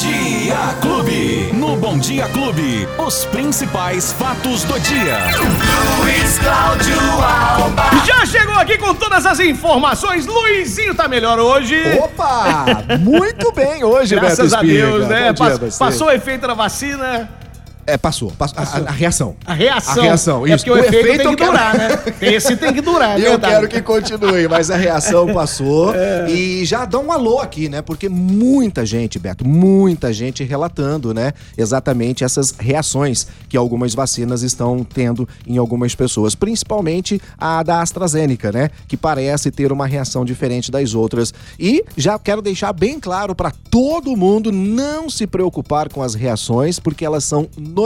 Dia Clube. No Bom Dia Clube, os principais fatos do dia. Luiz Cláudio Alba. Já chegou aqui com todas as informações. Luizinho tá melhor hoje. Opa! Muito bem hoje, Graças Beto a. Deus, né? Dia Pass- passou o efeito da vacina. É, passou. passou. A, a- a reação. A reação. A reação, É isso. porque o, efeito, tem eu que quero- durar, né? Esse tem que durar, é eu verdade. quero que continue, mas a reação passou. É. E já dá um alô aqui, né? Porque muita gente, Beto, muita gente relatando, né? Exatamente essas reações que algumas vacinas estão tendo em algumas pessoas, principalmente a da AstraZeneca, né? Que parece ter uma reação diferente das outras. E já quero deixar bem claro para todo mundo não se preocupar com as reações, porque elas são normais,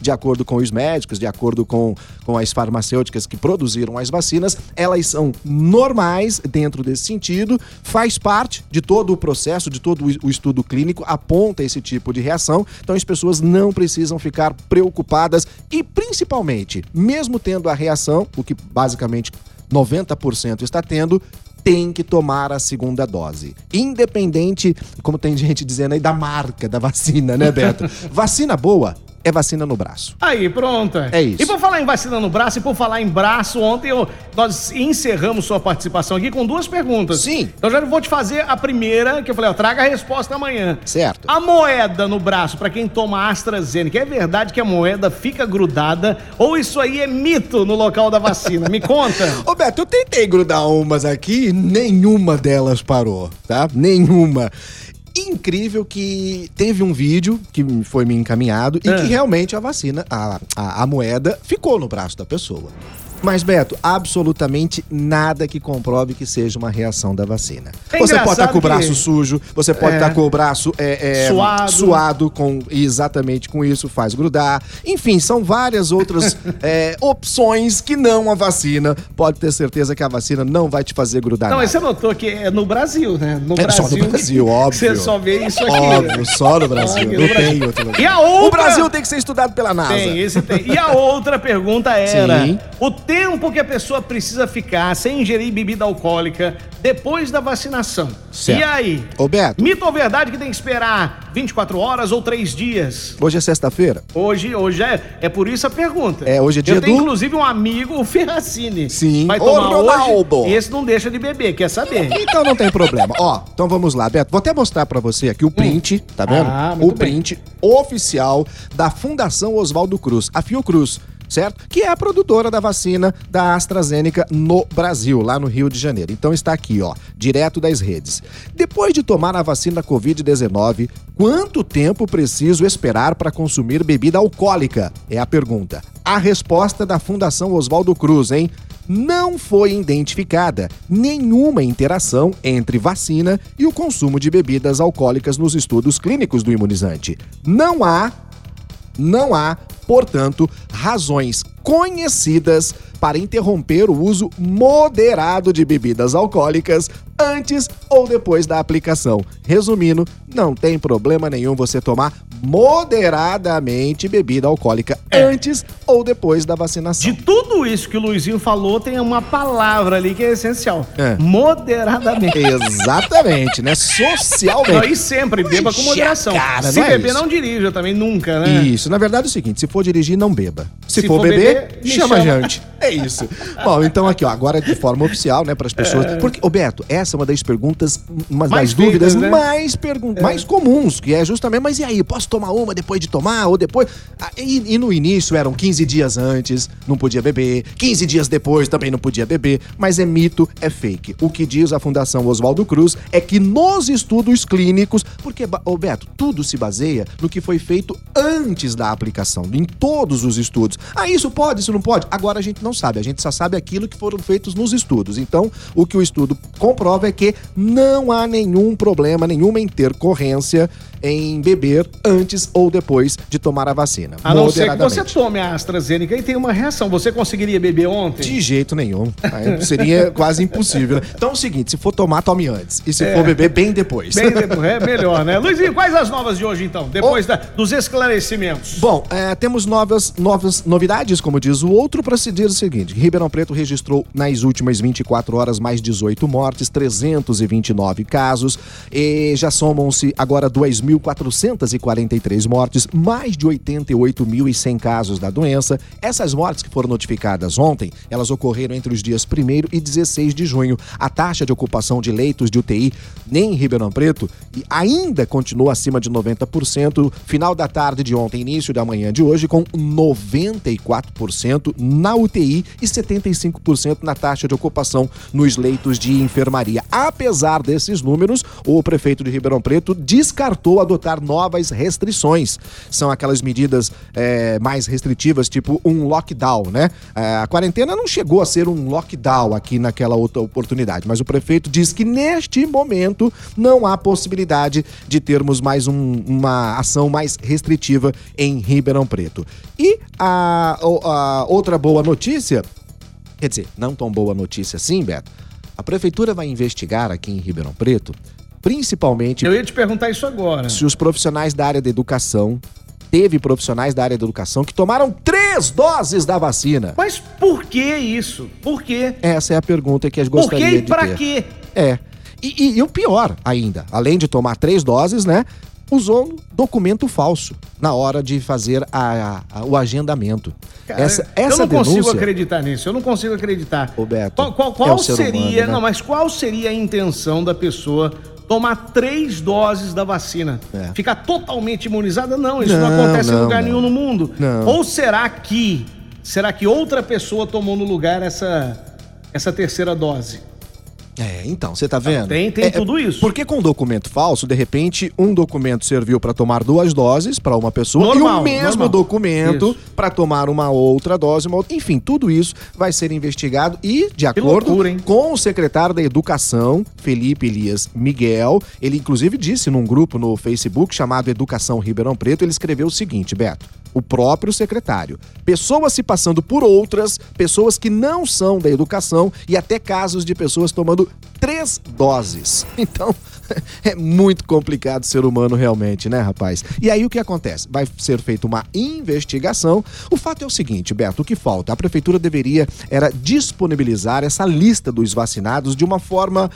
de acordo com os médicos, de acordo com, com as farmacêuticas que produziram as vacinas, elas são normais dentro desse sentido, faz parte de todo o processo, de todo o estudo clínico, aponta esse tipo de reação, então as pessoas não precisam ficar preocupadas e principalmente, mesmo tendo a reação, o que basicamente 90% está tendo, tem que tomar a segunda dose. Independente, como tem gente dizendo aí, da marca da vacina, né, Beto? vacina boa é vacina no braço. Aí, pronto. É isso. E por falar em vacina no braço e por falar em braço, ontem eu- nós encerramos sua participação aqui com duas perguntas. Sim. Então já vou te fazer a primeira, que eu falei, ó, traga a resposta amanhã. Certo. A moeda no braço, pra quem toma AstraZeneca, é verdade que a moeda fica grudada ou isso aí é mito no local da vacina? Me conta. Ô Beto, eu tentei grudar umas aqui e nenhuma delas parou, tá? Nenhuma. Incrível que teve um vídeo que foi me encaminhado e É. que realmente a vacina, a, a, a moeda, ficou no braço da pessoa. Mas, Beto, absolutamente nada que comprove que seja uma reação da vacina. É você pode estar com o braço que- sujo, você pode É. estar com o braço é, é, Suado. suado com exatamente com isso, faz grudar. Enfim, são várias outras é, opções que não a vacina. Pode ter certeza que a vacina não vai te fazer grudar. Não, nada. mas você notou que é no Brasil, né? No É só no Brasil, óbvio. Você só vê isso aqui. Óbvio, só no Brasil. Não no Brasil. tem outro lugar. E a outra... O Brasil tem que ser estudado pela NASA. Tem, esse tem. E a outra pergunta era: Sim. o tempo que a pessoa precisa ficar sem ingerir bebida alcoólica depois da vacinação. Certo. E aí? Ô, Beto. Mito ou verdade que tem que esperar 24 horas ou 3 dias? Hoje é sexta-feira? Hoje, hoje é, é por isso a pergunta. É, hoje é dia Eu tenho do- inclusive um amigo, o Ferracini. Sim. Vai Ô, tomar Ronaldo. hoje. Esse não deixa de beber, quer saber? Então não tem problema. Ó, então vamos lá, Beto. Vou até mostrar pra você aqui o print, tá vendo? Ah, muito o print oficial da Fundação Oswaldo Cruz, a Fiocruz. Certo? Que é a produtora da vacina da AstraZeneca no Brasil, lá no Rio de Janeiro. Então está aqui, ó, direto das redes. Depois de tomar a vacina Covid-19, quanto tempo preciso esperar para consumir bebida alcoólica? É a pergunta. A resposta da Fundação Oswaldo Cruz, hein? não foi identificada nenhuma interação entre vacina e o consumo de bebidas alcoólicas nos estudos clínicos do imunizante. Não há, não há, portanto, razões conhecidas para interromper o uso moderado de bebidas alcoólicas antes ou depois da aplicação. Resumindo, não tem problema nenhum você tomar moderadamente bebida alcoólica antes ou depois da vacinação. De tudo isso que o Luizinho falou, tem uma palavra ali que é essencial. É. Moderadamente. Exatamente, né? Socialmente. Não, e sempre beba com moderação. cara, Se não é beber, isso? não dirija também, nunca, né? Isso, na verdade é o seguinte, se for dirigir, não beba. Se, Se for, for beber, beber, me chama a chama. gente. É isso. Bom, então aqui, ó, agora de forma oficial, né, para as pessoas. Porque, ô Beto, essa é uma das perguntas, uma Mais das dúvidas né? mais, pergun mais comuns, que é justamente, mas e aí, posso tomar uma depois de tomar, ou depois? Ah, E, e no início eram 15 dias antes, não podia beber, 15 dias depois também não podia beber, mas é mito, é fake. O que diz a Fundação Oswaldo Cruz é que nos estudos clínicos, porque, Beto, tudo se baseia no que foi feito antes da aplicação, em todos os estudos. Ah, isso pode, isso não pode? Agora a gente não sabe, a gente só sabe aquilo que foram feitos nos estudos. Então, o que o estudo comprova é que não há nenhum problema, nenhuma intercorrência em beber antes ou depois de tomar a vacina. A não ser que você tome a AstraZeneca e tenha uma reação. Você conseguiria beber ontem? De jeito nenhum. Aí seria quase impossível. né? Então é o seguinte: se for tomar, tome antes. E se for beber, bem depois. Bem depois, é melhor, né? Luizinho, quais as novas de hoje, então? Depois da- dos esclarecimentos. Bom, é, temos novas, novas novidades, como diz o outro, para se dizer o seguinte: Ribeirão Preto registrou nas últimas 24 horas mais 18 mortes, 329 casos, e já somam-se agora 2.443 mortes, mais de 88.100 casos da doença. Essas mortes que foram notificadas ontem, elas ocorreram entre os dias 1 e 16 de junho. A taxa de ocupação de leitos de UTI nem em Ribeirão Preto ainda continua acima de 90%. Final da tarde de ontem, início da manhã de hoje, com 94% na UTI e 75% na taxa de ocupação nos leitos de enfermaria. Apesar desses números, o prefeito de Ribeirão Preto descartou adotar novas restrições. São aquelas medidas é, mais restritivas, tipo um lockdown, né? É, a quarentena não chegou a ser um lockdown aqui naquela outra oportunidade, mas o prefeito diz que neste momento não há possibilidade de termos mais um, uma ação mais restritiva em Ribeirão Preto. E a, a outra boa notícia, quer dizer, não tão boa notícia assim, Beto, a prefeitura vai investigar aqui em Ribeirão Preto, principalmente. Eu ia te perguntar isso agora. Se os profissionais da área da educação teve profissionais da área da educação que tomaram três doses da vacina. Mas por que isso? Por quê? Essa é a pergunta que a gente gostaria por quê e de pra ter. quê? É. E, e, e o pior ainda, além de tomar três doses, né? Usou documento falso na hora de fazer a, a- o agendamento. Cara, essa essa eu não denúncia, consigo acreditar nisso, eu não consigo acreditar. Roberto, qual qual- é qual ser seria, humano, né? não, mas qual seria a intenção da pessoa tomar três doses da vacina? É. Ficar totalmente imunizada? Não, isso não, Não, acontece em não, lugar não. nenhum no mundo. Ou será que, será que outra pessoa tomou no lugar essa, essa terceira dose? É, então, você tá vendo? tem- tem É, tudo isso. Porque com documento falso, de repente, um documento serviu para tomar duas doses para uma pessoa e Normal, o mesmo normal. documento para tomar uma outra dose, uma outra. enfim, tudo isso vai ser investigado e de acordo loucura, com o secretário da Educação, Felipe Elias Miguel, ele inclusive disse num grupo no Facebook chamado Educação Ribeirão Preto, ele escreveu o seguinte, Beto: o próprio secretário. Pessoas se passando por outras, pessoas que não são da educação e até casos de pessoas tomando três doses. Então, é muito complicado ser humano realmente, né, rapaz? E aí o que acontece? Vai ser feita uma investigação. O fato é o seguinte, Beto, o que falta? A prefeitura deveria era disponibilizar essa lista dos vacinados de uma forma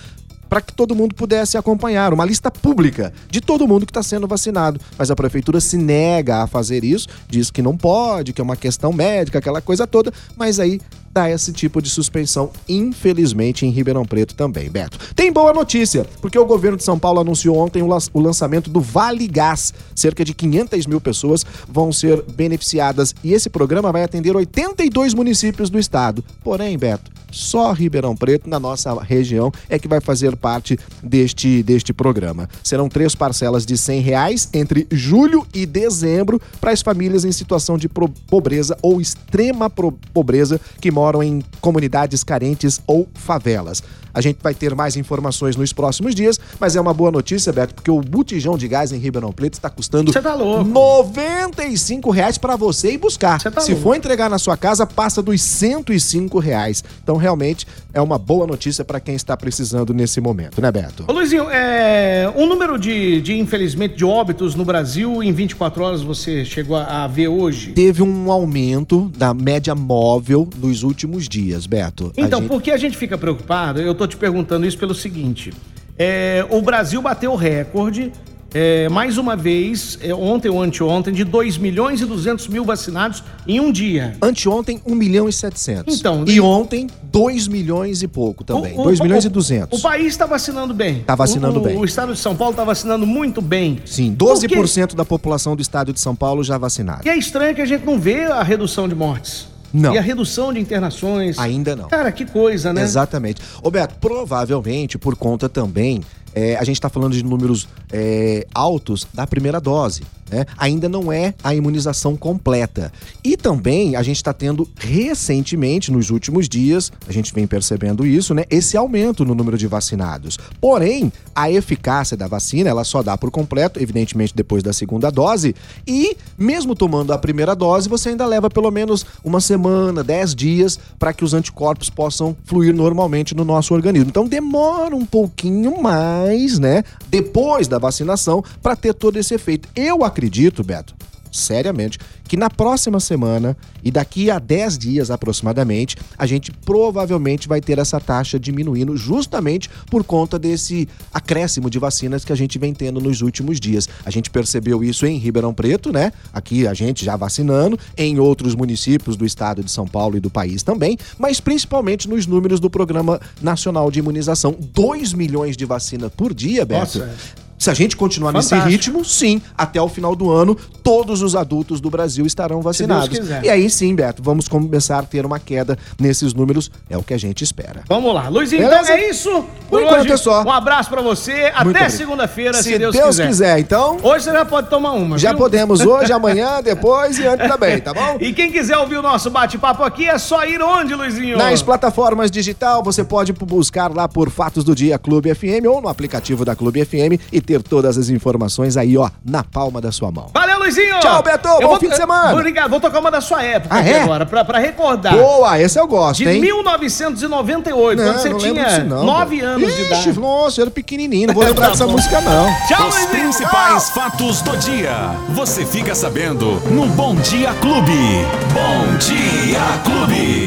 para que todo mundo pudesse acompanhar, uma lista pública de todo mundo que está sendo vacinado. Mas a prefeitura se nega a fazer isso, diz que não pode, que é uma questão médica, aquela coisa toda, mas aí dá esse tipo de suspensão, infelizmente, em Ribeirão Preto também, Beto. Tem boa notícia, porque o governo de São Paulo anunciou ontem o lan- o lançamento do Vale Gás. Cerca de 500 mil pessoas vão ser beneficiadas e esse programa vai atender 82 municípios do estado. Porém, Beto, só Ribeirão Preto, na nossa região, é que vai fazer parte deste, deste programa. Serão três parcelas de 100 reais entre julho e dezembro para as famílias em situação de pobreza ou extrema pobreza que moram em comunidades carentes ou favelas. A gente vai ter mais informações nos próximos dias, mas é uma boa notícia, Beto, porque o botijão de gás em Ribeirão Preto está custando tá louco. 95 reais para você ir buscar. Tá Se louco. for entregar na sua casa, passa dos 105 reais. Então, realmente, é uma boa notícia para quem está precisando nesse momento, né, Beto? Ô Luizinho, é, o número de, de, infelizmente, de óbitos no Brasil em 24 horas você chegou a, a ver hoje? Teve um aumento da média móvel nos últimos dias, Beto. Então, gente- por que a gente fica preocupado? Eu tô te perguntando isso pelo seguinte: é, o Brasil bateu o recorde. é, mais uma vez, é, ontem ou anteontem, de 2 milhões e 200 mil vacinados em um dia. Anteontem, 1 milhão e 700. Então, e e- ontem, 2 milhões e pouco também. O- o- 2 milhões o- e 200. O país está vacinando bem. Tá vacinando O- bem. O estado de São Paulo está vacinando muito bem. Sim, Por quê? 12% da população do estado de São Paulo já vacinada. E é estranho que a gente não vê a redução de mortes. Não. E a redução de internações. Ainda não. Cara, que coisa, né? Exatamente. Roberto, provavelmente por conta também, é, a gente está falando de números é, altos da primeira dose. Né? Ainda não é a imunização completa. E também a gente está tendo recentemente, nos últimos dias, a gente vem percebendo isso, né? Esse aumento no número de vacinados. Porém, a eficácia da vacina, ela só dá por completo, evidentemente, depois da segunda dose. E, mesmo tomando a primeira dose, você ainda leva pelo menos uma semana, 10 dias, para que os anticorpos possam fluir normalmente no nosso organismo. Então, demora um pouquinho mais, né? Depois da vacinação, para ter todo esse efeito. Eu acredito, Beto, seriamente, que na próxima semana e daqui a 10 dias aproximadamente, a gente provavelmente vai ter essa taxa diminuindo justamente por conta desse acréscimo de vacinas que a gente vem tendo nos últimos dias. A gente percebeu isso em Ribeirão Preto, né? Aqui a gente já vacinando, em outros municípios do estado de São Paulo e do país também, mas principalmente nos números do Programa Nacional de Imunização. 2 milhões de vacinas por dia, Beto. Nossa, é. Se a gente continuar Fantástico. nesse ritmo, sim, até o final do ano, todos os adultos do Brasil estarão vacinados. E aí sim, Beto, vamos começar a ter uma queda nesses números, é o que a gente espera. Vamos lá. Luizinho, então é isso. Por enquanto é só. Um abraço pra você. Muito Até segunda-feira, se, Se Deus, Deus, quiser. quiser. então, Hoje você já pode tomar uma, já viu? podemos hoje, amanhã, depois e antes também, tá bom? E quem quiser ouvir o nosso bate-papo aqui, é só ir onde, Luizinho? Nas plataformas digital, você pode buscar lá por Fatos do Dia Clube FM ou no aplicativo da Clube FM e ter todas as informações aí, ó, na palma da sua mão. Valeu, Luizinho! Tchau, Beto. Eu Bom fim de semana. Obrigado. Vou tocar uma da sua época Ah, aqui é? agora, pra, pra recordar. Boa, esse eu gosto, De hein? 1998, quando você não tinha disso não, 9 Beto. anos de Ixi, idade. Nossa, eu era pequenininho, não vou lembrar Tá dessa música não. Tchau, Os Luizinho! principais fatos do dia. Você fica sabendo no Bom Dia Clube. Bom Dia Clube.